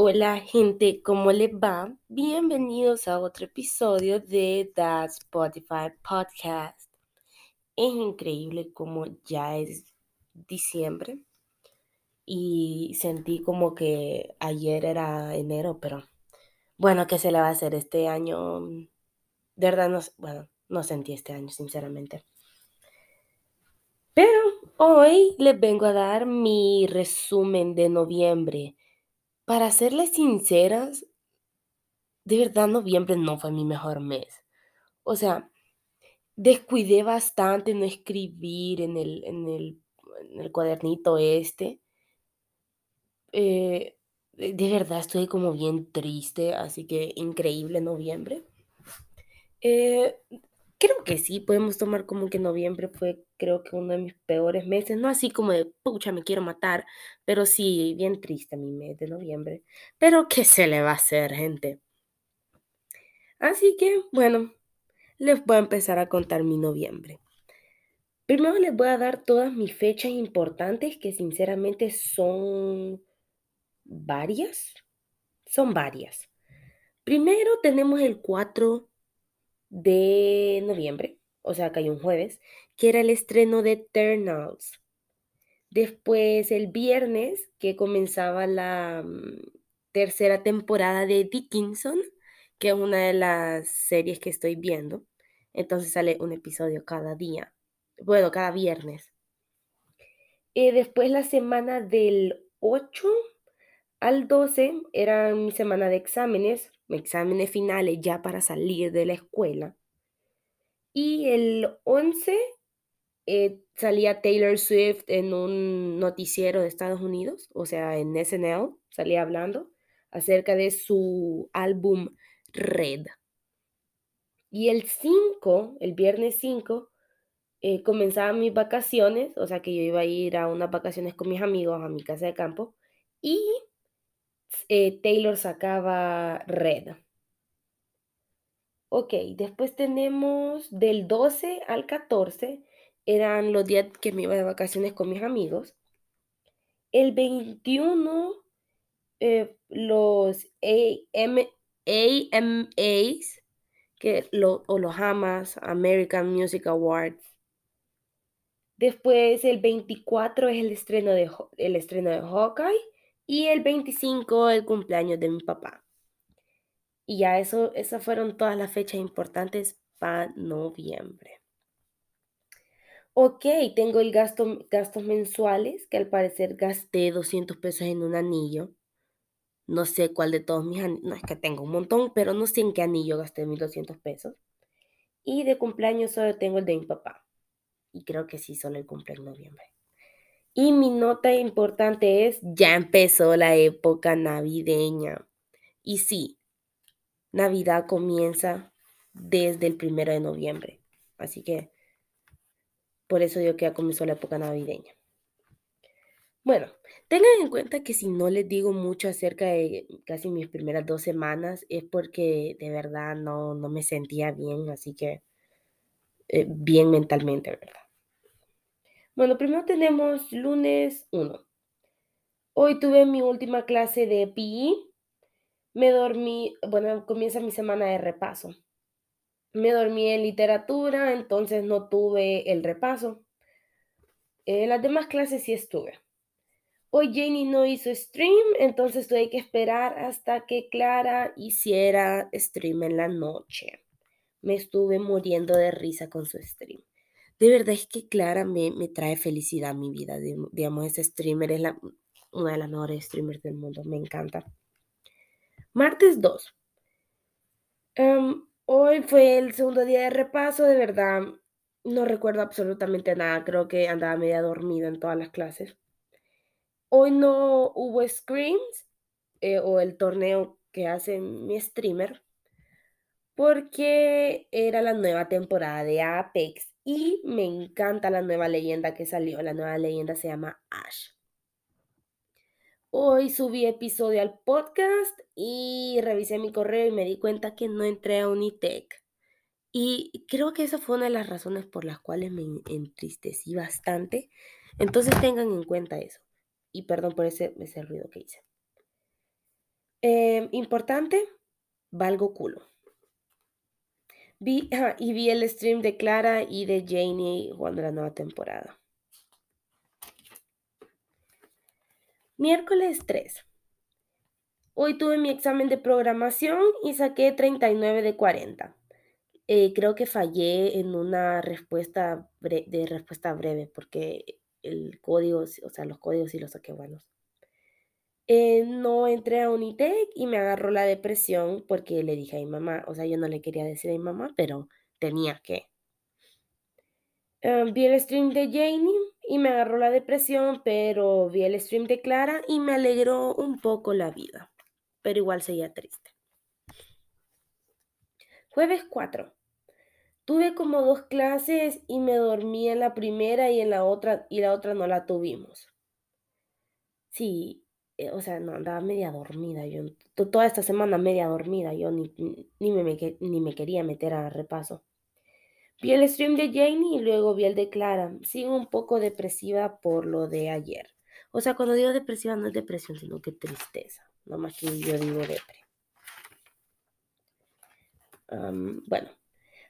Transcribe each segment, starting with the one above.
Hola gente, ¿cómo les va? Bienvenidos a otro episodio de The Spotify Podcast. Es increíble como ya es diciembre y sentí como que ayer era enero, pero bueno, ¿qué se le va a hacer este año? De verdad, no, bueno, no sentí este año, sinceramente. Pero hoy les vengo a dar mi resumen de noviembre para serles sinceras, de verdad noviembre no fue mi mejor mes. O sea, descuidé bastante no escribir en el, en el, en el cuadernito este. Eh, de verdad estoy como bien triste, así que increíble noviembre. Eh, creo que sí, podemos tomar como que noviembre fue creo que uno de mis peores meses, no así como de pucha, me quiero matar, pero sí, bien triste mi mes de noviembre. Pero ¿qué se le va a hacer, gente? Así que, bueno, les voy a empezar a contar mi noviembre. Primero les voy a dar todas mis fechas importantes que sinceramente son varias. Son varias. Primero tenemos el 4 de noviembre, o sea, hay un jueves, que era el estreno de Eternals. Después el viernes, que comenzaba la mm, tercera temporada de Dickinson, que es una de las series que estoy viendo. Entonces sale un episodio cada día. Bueno, cada viernes. Eh, después la semana del 8 al 12 era mi semana de exámenes, exámenes finales ya para salir de la escuela. Y el 11 eh, salía Taylor Swift en un noticiero de Estados Unidos, o sea, en SNL, salía hablando acerca de su álbum Red. Y el 5, el viernes 5, eh, comenzaban mis vacaciones, o sea que yo iba a ir a unas vacaciones con mis amigos a mi casa de campo, y eh, Taylor sacaba Red. Ok, después tenemos del 12 al 14, eran los días que me iba de vacaciones con mis amigos. El 21, eh, los AM, AMAs, que lo, o los AMAs, American Music Awards. Después el 24 es el estreno de, el estreno de Hawkeye y el 25 el cumpleaños de mi papá. Y ya eso, esas fueron todas las fechas importantes para noviembre. Ok, tengo el gasto, gastos mensuales, que al parecer gasté 200 pesos en un anillo. No sé cuál de todos mis anillos, no es que tengo un montón, pero no sé en qué anillo gasté 1200 pesos. Y de cumpleaños solo tengo el de mi papá. Y creo que sí, solo el cumpleaños en noviembre. Y mi nota importante es, ya empezó la época navideña. Y sí, Navidad comienza desde el primero de noviembre. Así que por eso digo que ya comenzó la época navideña. Bueno, tengan en cuenta que si no les digo mucho acerca de casi mis primeras dos semanas es porque de verdad no, no me sentía bien, así que eh, bien mentalmente, ¿verdad? Bueno, primero tenemos lunes 1. Hoy tuve mi última clase de PI. Me dormí, bueno, comienza mi semana de repaso. Me dormí en literatura, entonces no tuve el repaso. En las demás clases sí estuve. Hoy Jenny no hizo stream, entonces tuve que esperar hasta que Clara hiciera stream en la noche. Me estuve muriendo de risa con su stream. De verdad es que Clara me, trae felicidad a mi vida. Digamos, ese streamer es la, una de las mejores streamers del mundo. Me encanta. Martes 2. Em, hoy fue el segundo día de repaso. De verdad, no recuerdo absolutamente nada. Creo que andaba media dormida en todas las clases. Hoy no hubo screams eh, o el torneo que hace mi streamer porque era la nueva temporada de Apex y me encanta la nueva leyenda que salió. La nueva leyenda se llama Ash. Hoy subí episodio al podcast y revisé mi correo y me di cuenta que no entré a Unitech. Y creo que esa fue una de las razones por las cuales me entristecí bastante. Entonces tengan en cuenta eso. Y perdón por ese, ese ruido que hice. Em, importante, valgo culo. Vi, y vi el stream de Clara y de Janie jugando la nueva temporada. Miércoles 3. Hoy tuve mi examen de programación y saqué 39 de 40. Eh, creo que fallé en una respuesta de respuesta breve porque el código, o sea, los códigos sí los saqué buenos. Eh, no entré a Unitec y me agarró la depresión porque le dije a mi mamá, o sea, yo no le quería decir a mi mamá, pero tenía que. Eh, vi el stream de Janie y me agarró la depresión, pero vi el stream de Clara y me alegró un poco la vida, pero igual seguía triste. Jueves 4. Tuve como dos clases y me dormí en la primera y en la otra y la otra no la tuvimos. Sí, o sea, no, andaba media dormida, yo toda esta semana media dormida, yo ni, ni, me, ni me quería meter a repaso. Vi el stream de Janie y luego vi el de Clara. Sigo un poco depresiva por lo de ayer. O sea, cuando digo depresiva no es depresión, sino que tristeza. No más que yo digo depre. bueno,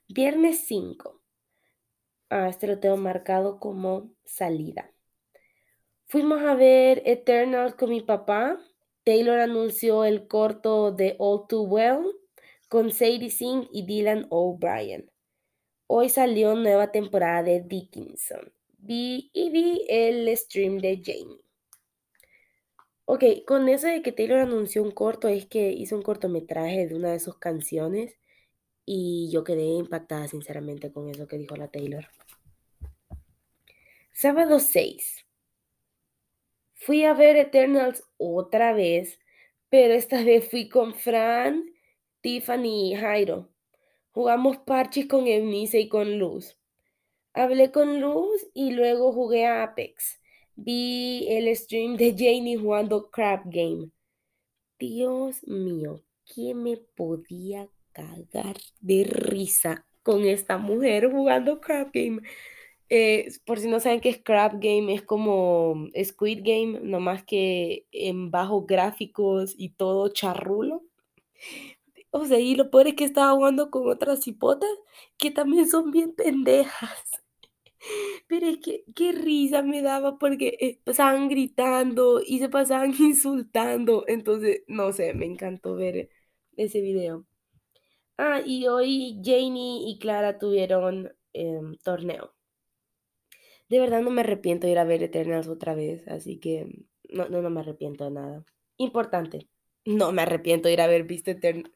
viernes 5. Ah, este lo tengo marcado como salida. Fuimos a ver Eternal con mi papá. Taylor anunció el corto de All Too Well con Sadie Singh y Dylan O'Brien. Hoy salió nueva temporada de Dickinson. Vi y vi el stream de Jamie. Ok, con eso de que Taylor anunció un corto, es que hizo un cortometraje de una de sus canciones y yo quedé impactada sinceramente con eso que dijo la Taylor. Sábado 6. Fui a ver Eternals otra vez, pero esta vez fui con Fran, Tiffany y Jairo. Jugamos parches con Eunice y con Luz. Hablé con Luz y luego jugué a Apex. Vi el stream de Janie jugando Crab Game. Dios mío, ¿quién me podía cagar de risa con esta mujer jugando Crab Game? Eh, por si no saben qué es Game, es como Squid Game, nomás que en bajos gráficos y todo charrulo. O sea, y lo peor es que estaba jugando con otras hipotas que también son bien pendejas. Pero es que qué risa me daba porque eh, pasaban gritando y se pasaban insultando. Entonces, no sé, me encantó ver ese video. Ah, y hoy Janie y Clara tuvieron em, torneo de verdad no me arrepiento de ir a ver Eternals otra vez, así que no, no, me arrepiento de nada. Importante, no me arrepiento de ir a haber visto Eternals.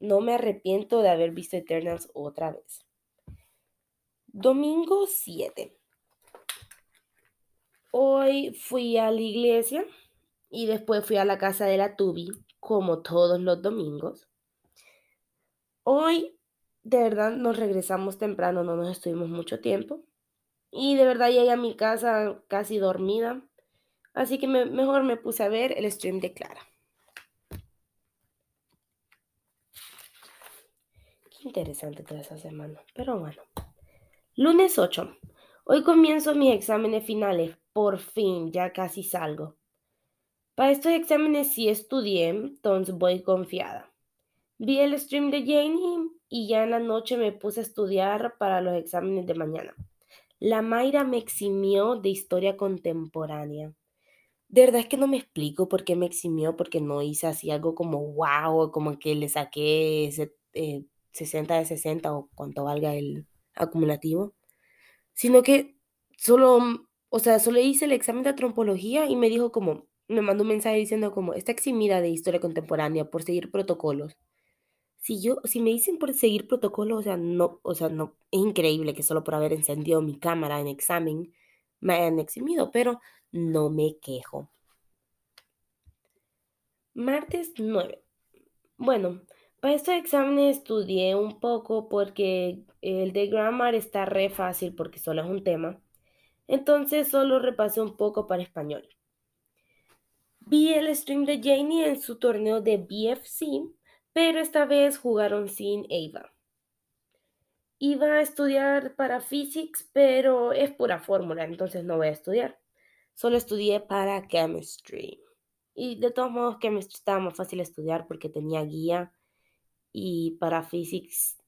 No me arrepiento de haber visto Eternals otra vez. Domingo 7. Hoy fui a la iglesia y después fui a la casa de la Tubi, como todos los domingos. Hoy, de verdad, nos regresamos temprano, no nos estuvimos mucho tiempo. Y de verdad llegué a mi casa casi dormida. Así que mejor me puse a ver el stream de Clara. Qué interesante toda esa semana. Pero bueno. Lunes 8. Hoy comienzo mis exámenes finales. Por fin, ya casi salgo. Para estos exámenes sí estudié, entonces voy confiada. Vi el stream de Janie y ya en la noche me puse a estudiar para los exámenes de mañana. La Mayra me eximió de historia contemporánea. De verdad es que no me explico por qué me eximió, porque no hice así algo como wow, como que le saqué ese, 60 eh, de 60 o cuanto valga el acumulativo, sino que solo, o sea, solo hice el examen de antropología y me dijo como, me mandó un mensaje diciendo como, está eximida de historia contemporánea por seguir protocolos si yo, si me dicen por seguir protocolo, o sea, no, o sea, no, es increíble que solo por haber encendido mi cámara en examen me hayan eximido, pero no me quejo. Martes 9. Bueno, para este examen estudié un poco porque el de grammar está re fácil porque solo es un tema. Entonces solo repasé un poco para español. Vi el stream de Janie en su torneo de BFC pero esta vez jugaron sin Ava. Iba a estudiar para physics, pero es pura fórmula, entonces no voy a estudiar. Solo estudié para chemistry. Y de todos modos me estaba más fácil estudiar porque tenía guía y para physics,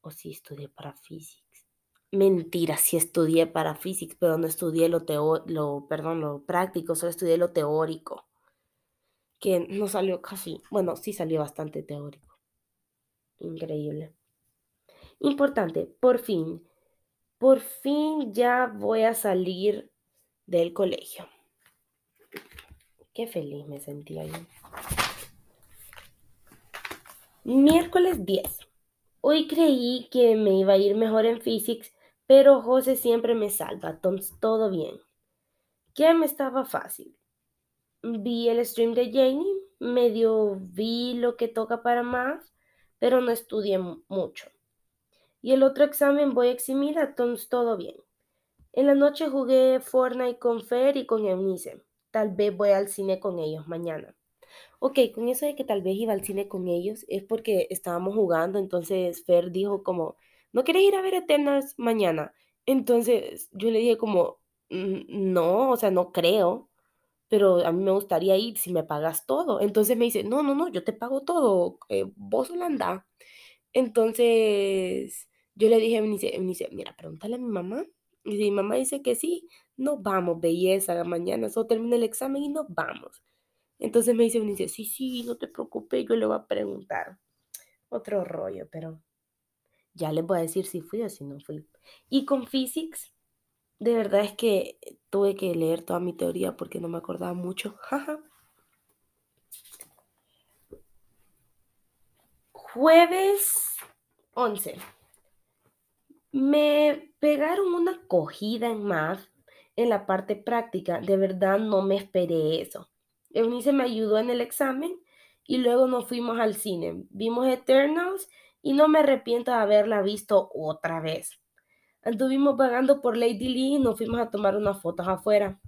o sí estudié para physics. Mentira, sí estudié para physics, pero no estudié lo, teo lo, perdón, lo práctico, solo estudié lo teórico, que no salió casi, bueno, sí salió bastante teórico. Increíble. Importante, por fin, por fin ya voy a salir del colegio. Qué feliz me sentía yo. Miércoles 10. Hoy creí que me iba a ir mejor en physics, pero José siempre me salva, entonces todo bien. ¿Qué me estaba fácil? Vi el stream de Janie, medio vi lo que toca para más, pero no estudié mucho. Y el otro examen voy a eximir, entonces todo bien. En la noche jugué Fortnite con Fer y con Eunice. Tal vez voy al cine con ellos mañana. Ok, con eso de que tal vez iba al cine con ellos es porque estábamos jugando, entonces Fer dijo como, ¿no quieres ir a ver Eternals mañana? Entonces yo le dije como, no, o sea, no creo, pero a mí me gustaría ir si me pagas todo. Entonces me dice, no, no, no, yo te pago todo, eh, vos solo anda. Entonces yo le dije, me dice, mira, pregúntale a mi mamá y mi mamá dice que sí, nos vamos, belleza, mañana solo termina el examen y nos vamos. Entonces me dice, dice, sí, sí, no te preocupes, yo le voy a preguntar. Otro rollo, pero ya les voy a decir si fui o si no fui. Y con physics, de verdad es que tuve que leer toda mi teoría porque no me acordaba mucho. Jueves 11. Me pegaron una cogida en math en la parte práctica. De verdad no me esperé eso. Eunice me ayudó en el examen y luego nos fuimos al cine. Vimos Eternals y no me arrepiento de haberla visto otra vez. Anduvimos vagando por Lady Lee y nos fuimos a tomar unas fotos afuera.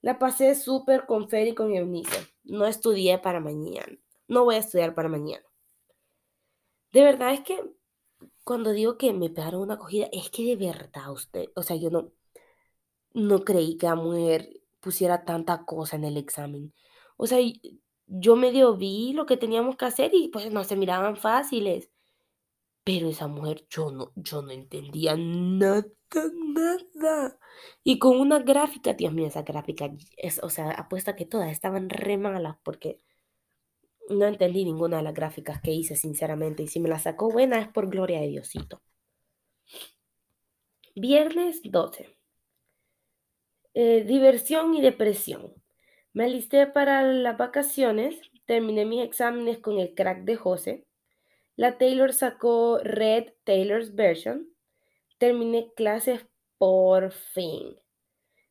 La pasé súper con Fer y con Eunice. No estudié para mañana. No voy a estudiar para mañana. De verdad es que cuando digo que me pegaron una acogida, es que de verdad usted, o sea, yo no, no creí que la mujer pusiera tanta cosa en el examen. O sea, yo medio vi lo que teníamos que hacer y pues no se miraban fáciles. Pero esa mujer, yo no, yo no entendía nada, nada. Y con una gráfica, Dios mío, esa gráfica, es, o sea, apuesta que todas estaban re malas porque no entendí ninguna de las gráficas que hice, sinceramente. Y si me la sacó buena es por gloria de Diosito. Viernes 12. Eh, diversión y depresión. Me alisté para las vacaciones, terminé mis exámenes con el crack de José. La Taylor sacó Red Taylor's Version. Terminé clases por fin.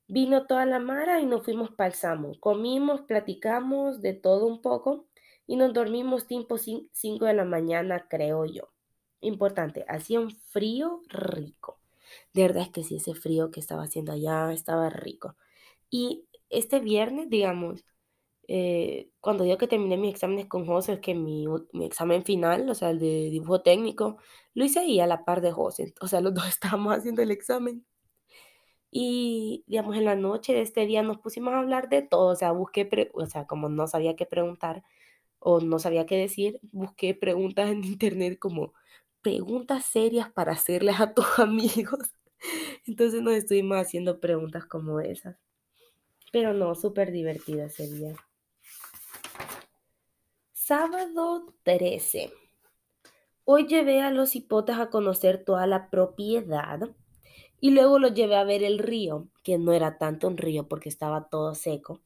Vino toda la mara y nos fuimos para el Comimos, platicamos de todo un poco y nos dormimos tipo 5 de la mañana, creo yo. Importante, hacía un frío rico. De verdad es que sí, ese frío que estaba haciendo allá estaba rico. Y este viernes, digamos, eh, cuando digo que terminé mis exámenes con José, es que mi, mi, examen final, o sea, el de dibujo técnico, lo hice ahí a la par de José. O sea, los dos estábamos haciendo el examen. Y, digamos, en la noche de este día nos pusimos a hablar de todo. O sea, busqué, o sea, como no sabía qué preguntar, o no sabía qué decir, busqué preguntas en internet como preguntas serias para hacerles a tus amigos. Entonces nos estuvimos haciendo preguntas como esas. Pero no, súper divertida ese día. Sábado 13. Hoy llevé a los hipotes a conocer toda la propiedad y luego los llevé a ver el río, que no era tanto un río porque estaba todo seco.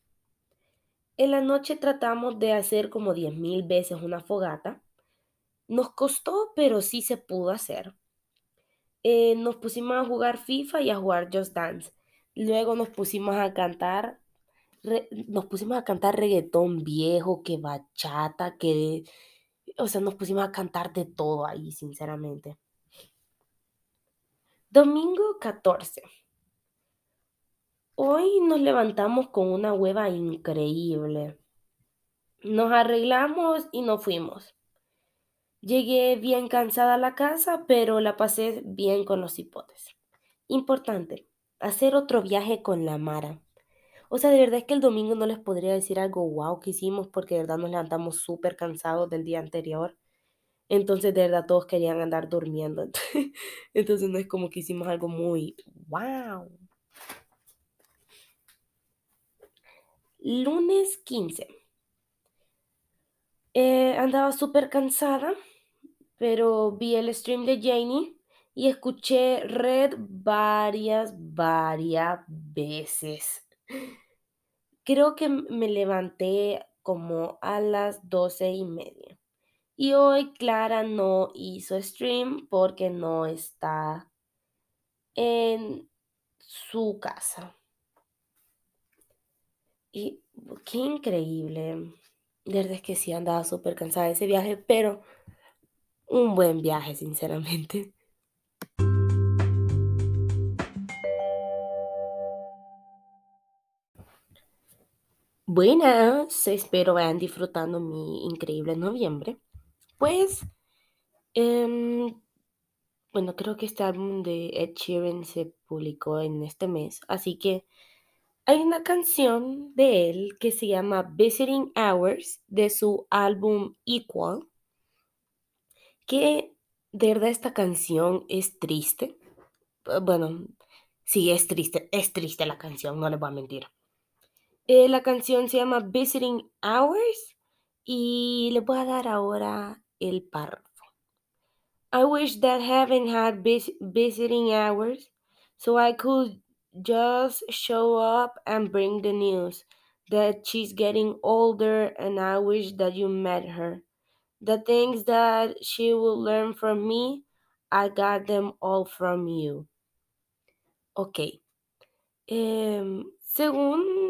En la noche tratamos de hacer como diez mil veces una fogata. Nos costó, pero sí se pudo hacer. Eh, nos pusimos a jugar FIFA y a jugar Just Dance. Luego nos pusimos a cantar, nos pusimos a cantar reggaetón viejo, que bachata, que, o sea, nos pusimos a cantar de todo ahí, sinceramente. Domingo 14. Hoy nos levantamos con una hueva increíble. Nos arreglamos y nos fuimos. Llegué bien cansada a la casa, pero la pasé bien con los hipotes. Importante, hacer otro viaje con la Mara. O sea, de verdad es que el domingo no les podría decir algo wow que hicimos porque de verdad nos levantamos súper cansados del día anterior. Entonces, de verdad, todos querían andar durmiendo. Entonces, no es como que hicimos algo muy wow. Lunes 15. Eh, andaba súper cansada, pero vi el stream de Janie y escuché Red varias, varias veces. Creo que me levanté como a las doce y media. Y hoy Clara no hizo stream porque no está en su casa. Y qué increíble. De verdad es que sí andaba súper cansada de ese viaje, pero un buen viaje, sinceramente. Buenas, espero vayan disfrutando mi increíble noviembre. Pues, em, bueno, creo que este álbum de Ed Sheeran se publicó en este mes, así que hay una canción de él que se llama Visiting Hours de su álbum Equal, que de verdad esta canción es triste. Bueno, sí, es triste, es triste la canción, no les voy a mentir. Eh, la canción se llama Visiting Hours y le voy a dar ahora el párrafo. I wish that heaven had vis visiting hours so I could just show up and bring the news that she's getting older and I wish that you met her. The things that she will learn from me, I got them all from you. Ok. Eh, según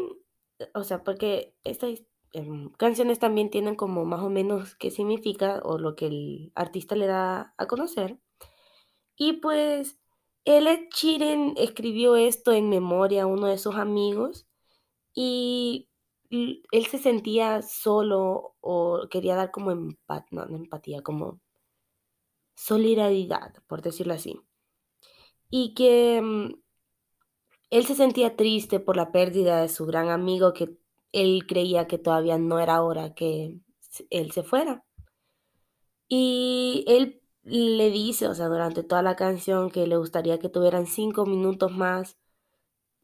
o sea, porque estas em, canciones también tienen como más o menos qué significa o lo que el artista le da a conocer. Y pues Ed Sheeran escribió esto en memoria a uno de sus amigos y él se sentía solo o quería dar como empatía, no, no empatía, como solidaridad, por decirlo así. Y que mm, él se sentía triste por la pérdida de su gran amigo que él creía que todavía no era hora que él se fuera. Y él le dice, o sea, durante toda la canción que le gustaría que tuvieran cinco minutos más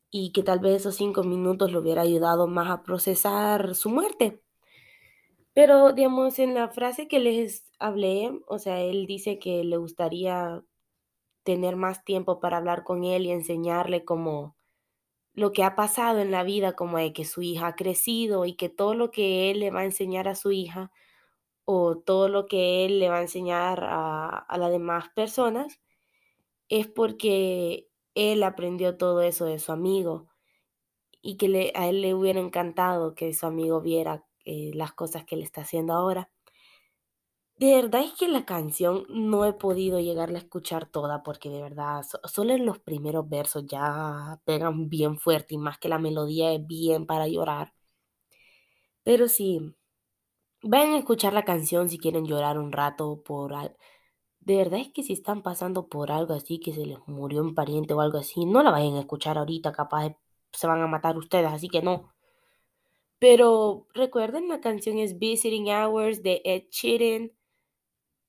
y que tal vez esos cinco minutos le hubiera ayudado más a procesar su muerte. Pero, digamos, en la frase que les hablé, o sea, él dice que le gustaría tener más tiempo para hablar con él y enseñarle cómo lo que ha pasado en la vida, como de que su hija ha crecido y que todo lo que él le va a enseñar a su hija o todo lo que él le va a enseñar a, las demás personas es porque él aprendió todo eso de su amigo y que a él le hubiera encantado que su amigo viera eh, las cosas que él está haciendo ahora. De verdad es que la canción no he podido llegarla a escuchar toda porque de verdad solo en los primeros versos ya pegan bien fuerte y más que la melodía es bien para llorar. Pero sí, vayan a escuchar la canción si quieren llorar un rato por algo. De verdad es que si están pasando por algo así, que se les murió un pariente o algo así, no la vayan a escuchar ahorita, capaz se van a matar ustedes, así que no. Pero recuerden, la canción es Visiting Hours de Ed Sheeran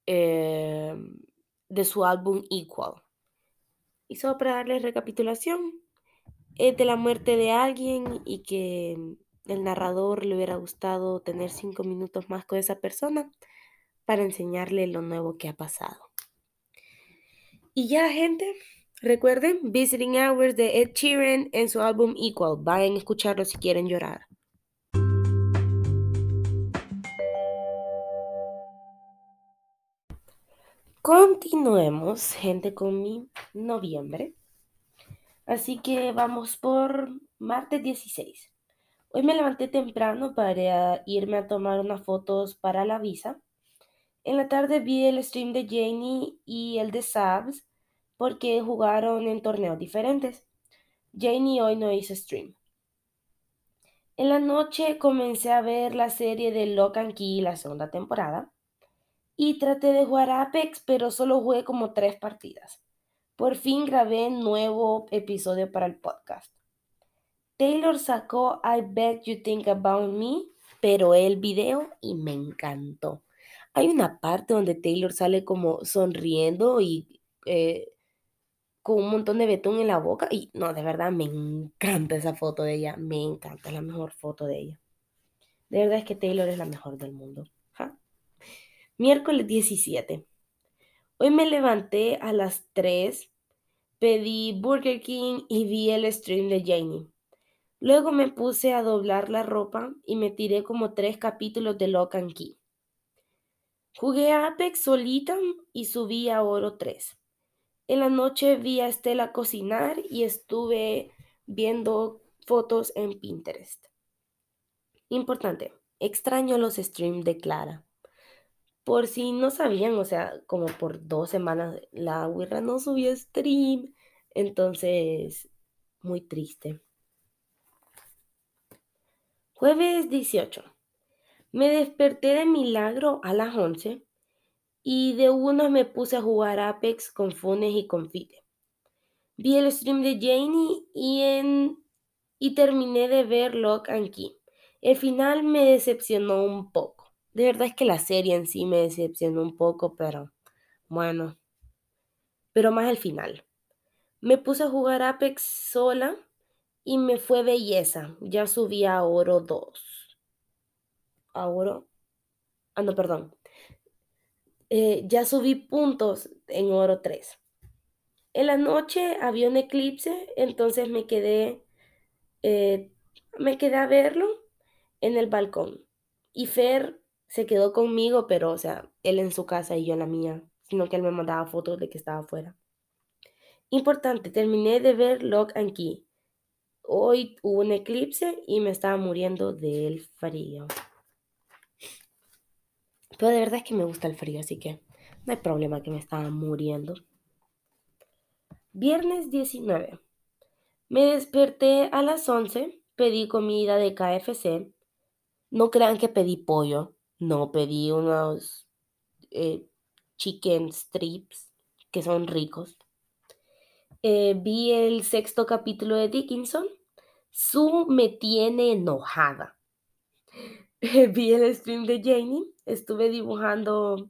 Em, de su álbum Equal. Y solo para darles recapitulación, es de la muerte de alguien y que el narrador le hubiera gustado tener cinco minutos más con esa persona para enseñarle lo nuevo que ha pasado. Y ya, gente, recuerden Visiting Hours de Ed Sheeran en su álbum Equal. Vayan a escucharlo si quieren llorar. Continuemos, gente, con mi noviembre. Así que vamos por martes 16. Hoy me levanté temprano para irme a tomar unas fotos para la visa. En la tarde vi el stream de Janie y el de Sabs porque jugaron en torneos diferentes. Janie hoy no hizo stream. En la noche comencé a ver la serie de Lock and Key, la segunda temporada y traté de jugar Apex, pero solo jugué como tres partidas. Por fin grabé nuevo episodio para el podcast. Taylor sacó I Bet You Think About Me, pero el video y me encantó. Hay una parte donde Taylor sale como sonriendo y eh, con un montón de betún en la boca. Y no, de verdad me encanta esa foto de ella. Me encanta, es la mejor foto de ella. De verdad es que Taylor es la mejor del mundo. Miércoles 17. Hoy me levanté a las 3, pedí Burger King y vi el stream de Janie. Luego me puse a doblar la ropa y me tiré como tres capítulos de Lock and Key. Jugué a Apex solita y subí a Oro 3. En la noche vi a Estela cocinar y estuve viendo fotos en Pinterest. Importante, extraño los streams de Clara. Por si no sabían, o sea, como por dos semanas la Wirra no subió stream, entonces muy triste. Jueves 18. Me desperté de milagro a las 11 y de uno me puse a jugar Apex con Funes y con Fide. Vi el stream de Janie y, en, y terminé de ver Lock and Key. El final me decepcionó un poco. De verdad es que la serie en sí me decepcionó un poco, pero bueno. Pero más el final. Me puse a jugar Apex sola y me fue belleza. Ya subí a oro 2. A oro. Ah, no, perdón. Eh, ya subí puntos en oro 3. En la noche había un eclipse, entonces me quedé, eh, me quedé a verlo en el balcón. Y Fer se quedó conmigo, pero, o sea, él en su casa y yo en la mía, sino que él me mandaba fotos de que estaba afuera. Importante, terminé de ver Lock and Key. Hoy hubo un eclipse y me estaba muriendo del frío. Pero de verdad es que me gusta el frío, así que no hay problema que me estaba muriendo. Viernes 19. Me desperté a las 11, pedí comida de KFC. No crean que pedí pollo, no, pedí unos eh, chicken strips que son ricos. Eh, vi el sexto capítulo de Dickinson. Su me tiene enojada. vi el stream de Janie estuve dibujando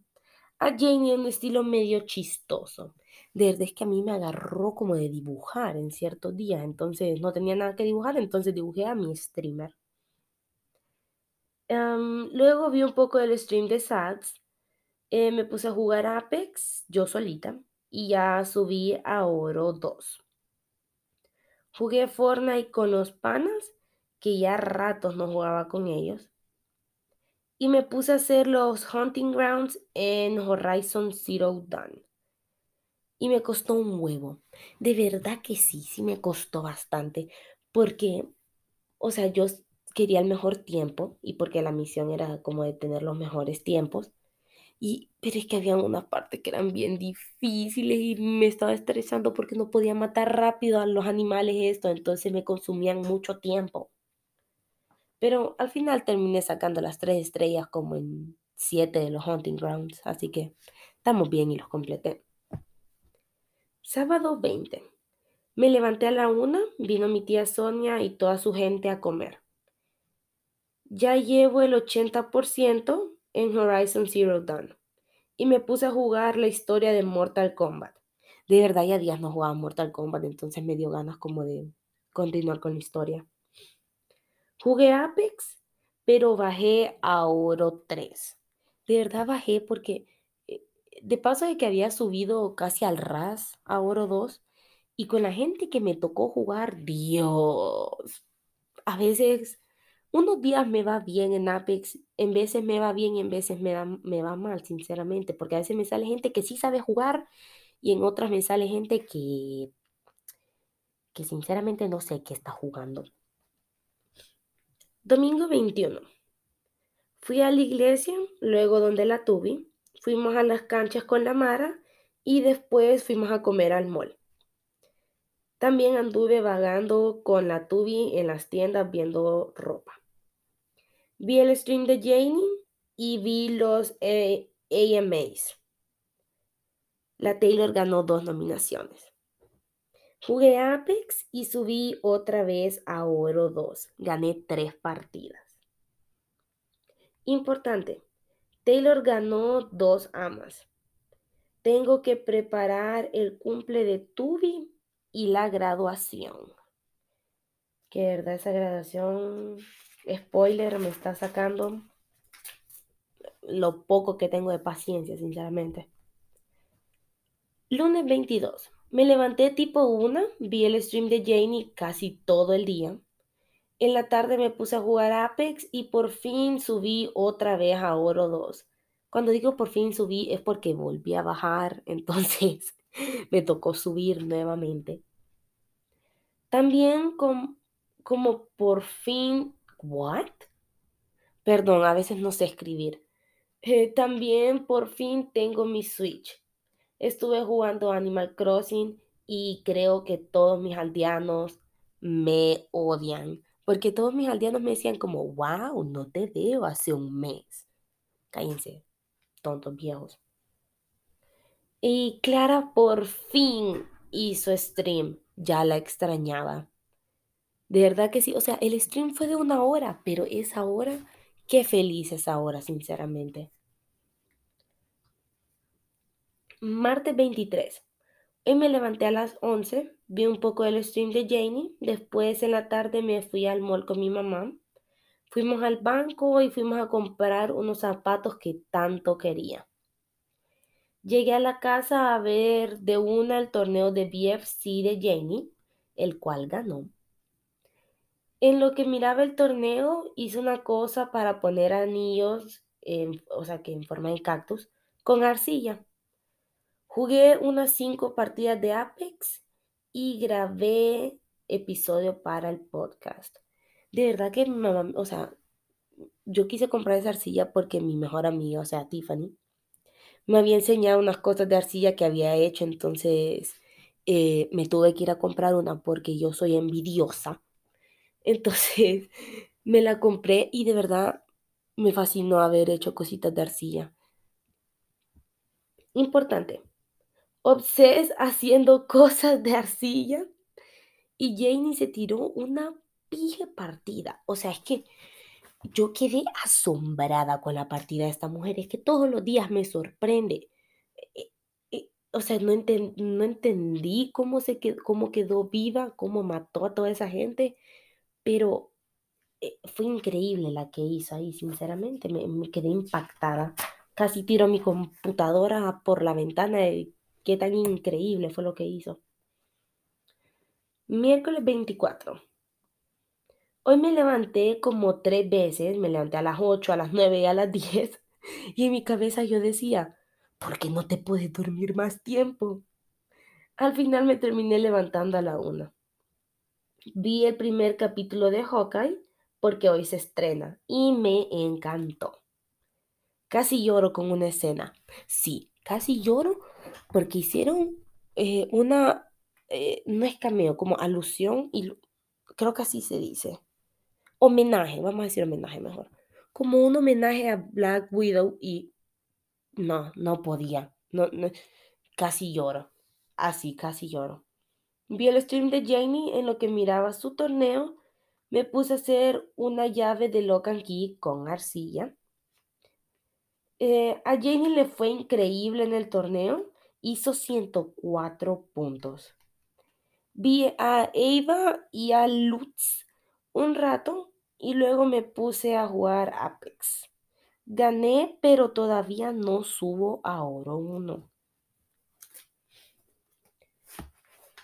a Janie en un estilo medio chistoso. De verdad es que a mí me agarró como de dibujar en ciertos días, entonces no tenía nada que dibujar, entonces dibujé a mi streamer. Luego vi un poco del stream de Sads, eh, me puse a jugar Apex yo solita y ya subí a Oro 2. Jugué Fortnite con los panas, que ya ratos no jugaba con ellos y me puse a hacer los hunting grounds en Horizon Zero Dawn. Y me costó un huevo. De verdad que sí, sí me costó bastante. Porque, o sea, yo quería el mejor tiempo y porque la misión era como de tener los mejores tiempos. Y, pero es que había unas partes que eran bien difíciles y me estaba estresando porque no podía matar rápido a los animales esto, entonces me consumían mucho tiempo. Pero al final terminé sacando las tres estrellas como en siete de los Hunting Grounds, así que estamos bien y los completé. Sábado 20. Me levanté a la una, vino mi tía Sonia y toda su gente a comer. Ya llevo el 80% en Horizon Zero Dawn y me puse a jugar la historia de Mortal Kombat. De verdad ya días no jugaba Mortal Kombat, entonces me dio ganas como de continuar con la historia. Jugué Apex, pero bajé a Oro 3. De verdad bajé porque eh, de paso de que había subido casi al ras a Oro 2 y con la gente que me tocó jugar, Dios, a veces unos días me va bien en Apex, en veces me va bien y en veces me, me va mal, sinceramente, porque a veces me sale gente que sí sabe jugar y en otras me sale gente que, que sinceramente no sé qué está jugando. Domingo 21. Fui a la iglesia, luego donde la tuve, fuimos a las canchas con la Mara y después fuimos a comer al mall. También anduve vagando con la Tubi en las tiendas viendo ropa. Vi el stream de Janie y vi los eh, AMAs. La Taylor ganó dos nominaciones. Jugué Apex y subí otra vez a Oro 2. Gané tres partidas. Importante, Taylor ganó dos amas. Tengo que preparar el cumple de Tubi y la graduación. Que verdad esa graduación, spoiler, me está sacando lo poco que tengo de paciencia, sinceramente. Lunes 22. Me levanté tipo 1, vi el stream de Janie casi todo el día. En la tarde me puse a jugar Apex y por fin subí otra vez a Oro 2. Cuando digo por fin subí es porque volví a bajar, entonces me tocó subir nuevamente. También como por fin... ¿What? Perdón, a veces no sé escribir. Eh, también por fin tengo mi Switch. Estuve jugando Animal Crossing y creo que todos mis aldeanos me odian. Porque todos mis aldeanos me decían como, wow, no te veo hace un mes. Cállense, tontos viejos. Y Clara por fin hizo stream. Ya la extrañaba. De verdad que sí. O sea, el stream fue de una hora, pero esa hora, qué feliz esa hora, sinceramente. Martes 23. Hoy me levanté a las 11, vi un poco del stream de Janie, después en la tarde me fui al mall con mi mamá. Fuimos al banco y fuimos a comprar unos zapatos que tanto quería. Llegué a la casa a ver de una el torneo de BFC de Janie, el cual ganó. En lo que miraba el torneo, hice una cosa para poner anillos, o sea, que en forma de cactus, con arcilla. Jugué unas cinco partidas de Apex y grabé episodio para el podcast. De verdad que mi mamá, o sea, yo quise comprar esa arcilla porque mi mejor amiga, o sea, Tiffany, me había enseñado unas cosas de arcilla que había hecho, entonces eh, me tuve que ir a comprar una porque yo soy envidiosa. Entonces me la compré y de verdad me fascinó haber hecho cositas de arcilla. Importante, Obses haciendo cosas de arcilla y Janie se tiró una pije partida. O sea, es que yo quedé asombrada con la partida de esta mujer. Es que todos los días me sorprende. Eh, eh, o sea, no, no entendí cómo, se cómo quedó viva, cómo mató a toda esa gente, pero eh, fue increíble la que hizo ahí, sinceramente. Me, quedé impactada. Casi tiro mi computadora por la ventana y Qué tan increíble fue lo que hizo. Miércoles 24. Hoy me levanté como tres veces, me levanté a las 8, a las 9 y a las 10, y en mi cabeza yo decía, ¿por qué no te puedes dormir más tiempo? Al final me terminé levantando a la 1. Vi el primer capítulo de Hawkeye porque hoy se estrena y me encantó. Casi lloro con una escena. Sí, casi lloro porque hicieron eh, una, eh, no es cameo, como alusión, y creo que así se dice, homenaje, vamos a decir homenaje mejor, como un homenaje a Black Widow y no, no podía, no, casi lloro, así, casi lloro. Vi el stream de Jamie en lo que miraba su torneo, me puse a hacer una llave de Locan Key con arcilla. Eh, a Jamie le fue increíble en el torneo hizo 104 puntos. Vi a Eva y a Lutz un rato y luego me puse a jugar Apex. Gané, pero todavía no subo a oro 1.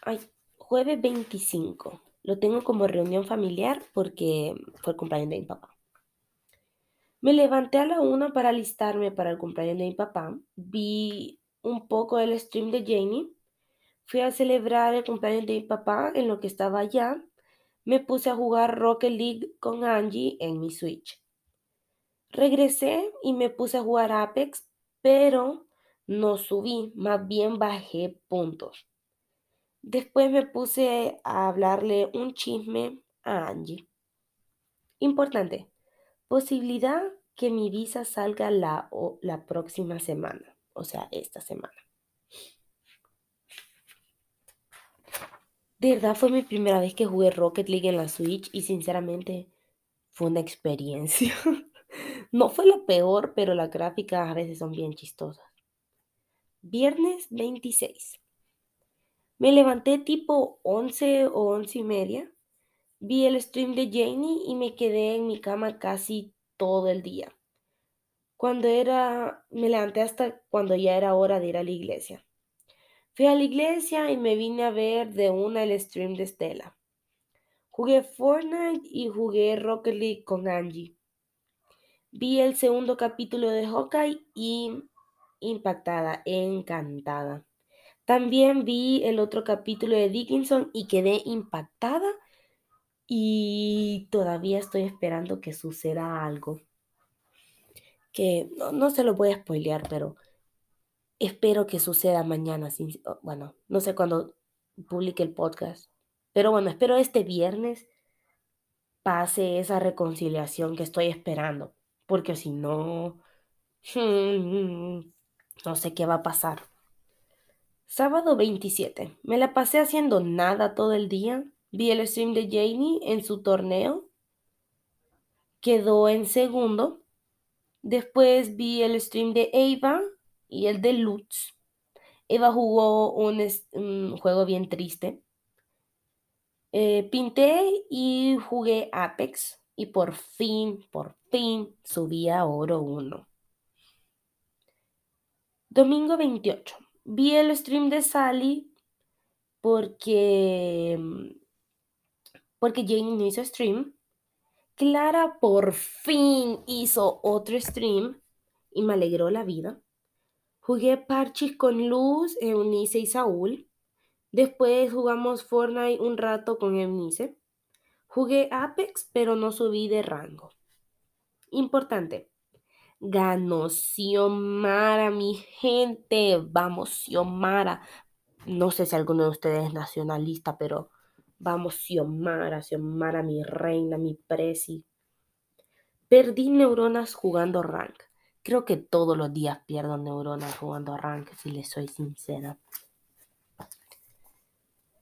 Ay, jueves 25. Lo tengo como reunión familiar porque fue el cumpleaños de mi papá. Me levanté a la una para alistarme para el cumpleaños de mi papá. Vi un poco del stream de Janie. Fui a celebrar el cumpleaños de mi papá en lo que estaba allá. Me puse a jugar Rocket League con Angie en mi Switch. Regresé y me puse a jugar Apex, pero no subí, más bien bajé puntos. Después me puse a hablarle un chisme a Angie. Importante, posibilidad que mi visa salga la, la próxima semana o sea, esta semana. De verdad fue mi primera vez que jugué Rocket League en la Switch y sinceramente fue una experiencia. no fue la peor, pero las gráficas a veces son bien chistosas. Viernes 26. Me levanté tipo 11 o 11 y media. Vi el stream de Janie y me quedé en mi cama casi todo el día. Cuando era, me levanté hasta cuando ya era hora de ir a la iglesia. Fui a la iglesia y me vine a ver de una el stream de Stella. Jugué Fortnite y jugué Rocket League con Angie. Vi el segundo capítulo de Hawkeye y impactada, encantada. También vi el otro capítulo de Dickinson y quedé impactada y todavía estoy esperando que suceda algo. Que no, no se lo voy a spoilear, pero Espero que suceda mañana. Bueno, no sé cuándo publique el podcast. Pero bueno, espero este viernes pase esa reconciliación que estoy esperando. Porque si no, no sé qué va a pasar. Sábado 27. Me la pasé haciendo nada todo el día. Vi el stream de Janie en su torneo. Quedó en segundo. Después vi el stream de Ava y el de Lutz. Eva jugó un, juego bien triste. Eh, pinté y jugué Apex y por fin, por fin subí a oro 1. Domingo 28. Vi el stream de Sally porque porque Jane no hizo stream. Clara por fin hizo otro stream y me alegró la vida. Jugué parches con Luz, Eunice y Saúl. Después jugamos Fortnite un rato con Eunice. Jugué Apex, pero no subí de rango. Importante. Ganó Xiomara, mi gente. Vamos, Xiomara. No sé si alguno de ustedes es nacionalista, pero vamos, Xiomara, Xiomara, mi reina, mi presi. Perdí neuronas jugando rank. Creo que todos los días pierdo neuronas jugando a si les soy sincera.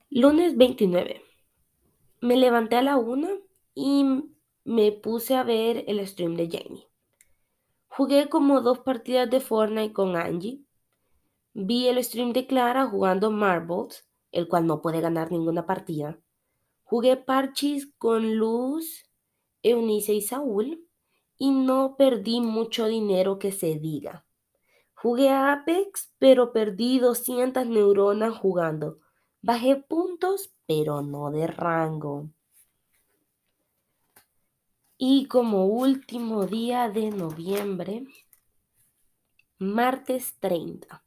Lunes 29. Me levanté a la una y me puse a ver el stream de Jamie. Jugué como dos partidas de Fortnite con Angie. Vi el stream de Clara jugando Marbles, el cual no puede ganar ninguna partida. Jugué parches con Luz, Eunice y Saúl y no perdí mucho dinero que se diga. Jugué a Apex, pero perdí 200 neuronas jugando. Bajé puntos, pero no de rango. Y como último día de noviembre, martes 30.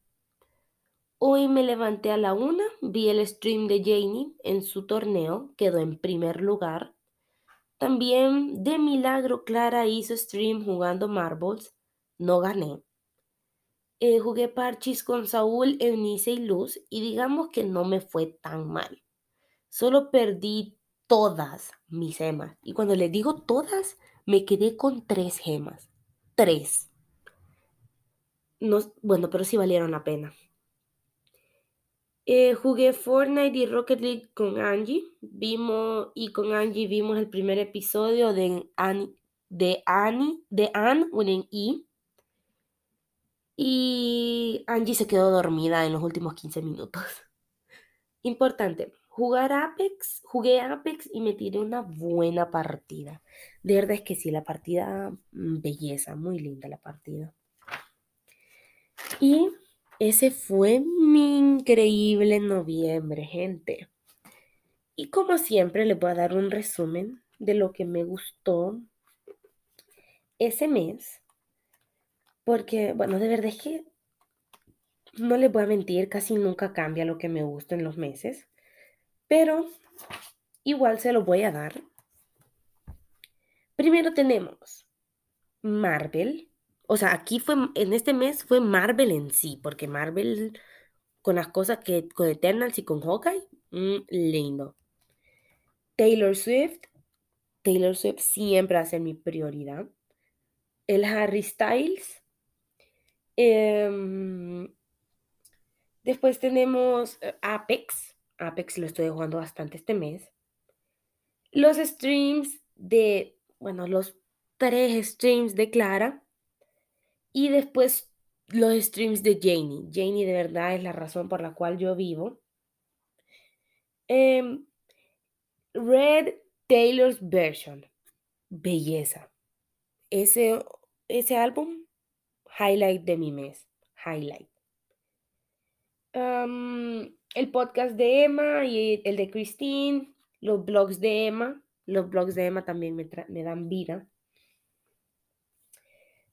Hoy me levanté a la una, vi el stream de Janie en su torneo, quedó en primer lugar. También de milagro Clara hizo stream jugando marbles. No gané. Eh, jugué parchis con Saúl, Eunice y Luz y digamos que no me fue tan mal. Solo perdí todas mis gemas. Y cuando les digo todas, me quedé con tres gemas. Tres. No, bueno, pero sí valieron la pena. Eh, jugué Fortnite y Rocket League con Angie. Vimos, y con Angie vimos el primer episodio de Annie, de Annie, de Anne E. Y Angie se quedó dormida en los últimos 15 minutos. Importante, jugar Apex, jugué Apex y me tiré una buena partida. De verdad es que sí, la partida, mm, belleza, muy linda la partida. Y ese fue mi increíble noviembre, gente. Y como siempre, les voy a dar un resumen de lo que me gustó ese mes. Porque, bueno, de verdad es que no les voy a mentir, casi nunca cambia lo que me gusta en los meses. Pero igual se lo voy a dar. Primero tenemos Marvel, o sea, aquí fue, en este mes fue Marvel en sí, porque Marvel con las cosas que con Eternals y con Hawkeye, mm, lindo. Taylor Swift, Taylor Swift siempre hace mi prioridad. El Harry Styles. Em, después tenemos eh, Apex, Apex lo estoy jugando bastante este mes. Los streams de, bueno, los tres streams de Clara. Y después los streams de Janie. Janie de verdad es la razón por la cual yo vivo. Em, Red Taylor's Version. Belleza. Ese, ese álbum, highlight de mi mes. Highlight. El podcast de Emma y el de Christine. Los blogs de Emma. Los blogs de Emma también me, dan vida.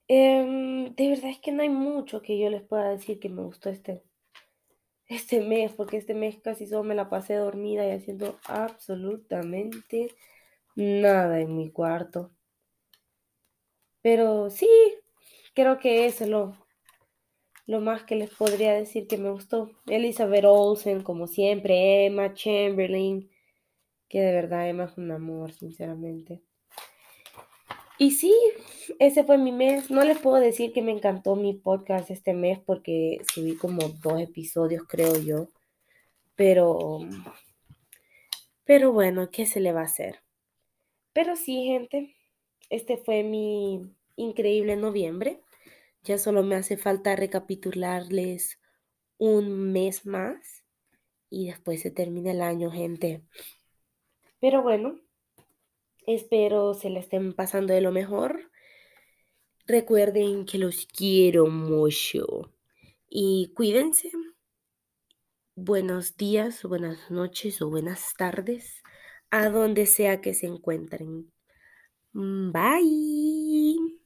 Em, de verdad es que no hay mucho que yo les pueda decir que me gustó este, este mes, porque este mes casi solo me la pasé dormida y haciendo absolutamente nada en mi cuarto. Pero sí, creo que eso es lo, lo más que les podría decir que me gustó. Elizabeth Olsen, como siempre, Emma Chamberlain, que de verdad Emma es un amor, sinceramente. Y sí, ese fue mi mes. No les puedo decir que me encantó mi podcast este mes porque subí como dos episodios, creo yo. Pero, pero bueno, ¿qué se le va a hacer? Pero sí, gente, este fue mi increíble noviembre. Ya solo me hace falta recapitularles un mes más y después se termina el año, gente. Pero bueno, Espero se la estén pasando de lo mejor. Recuerden que los quiero mucho y cuídense. Buenos días, buenas noches o buenas tardes, a donde sea que se encuentren. Bye.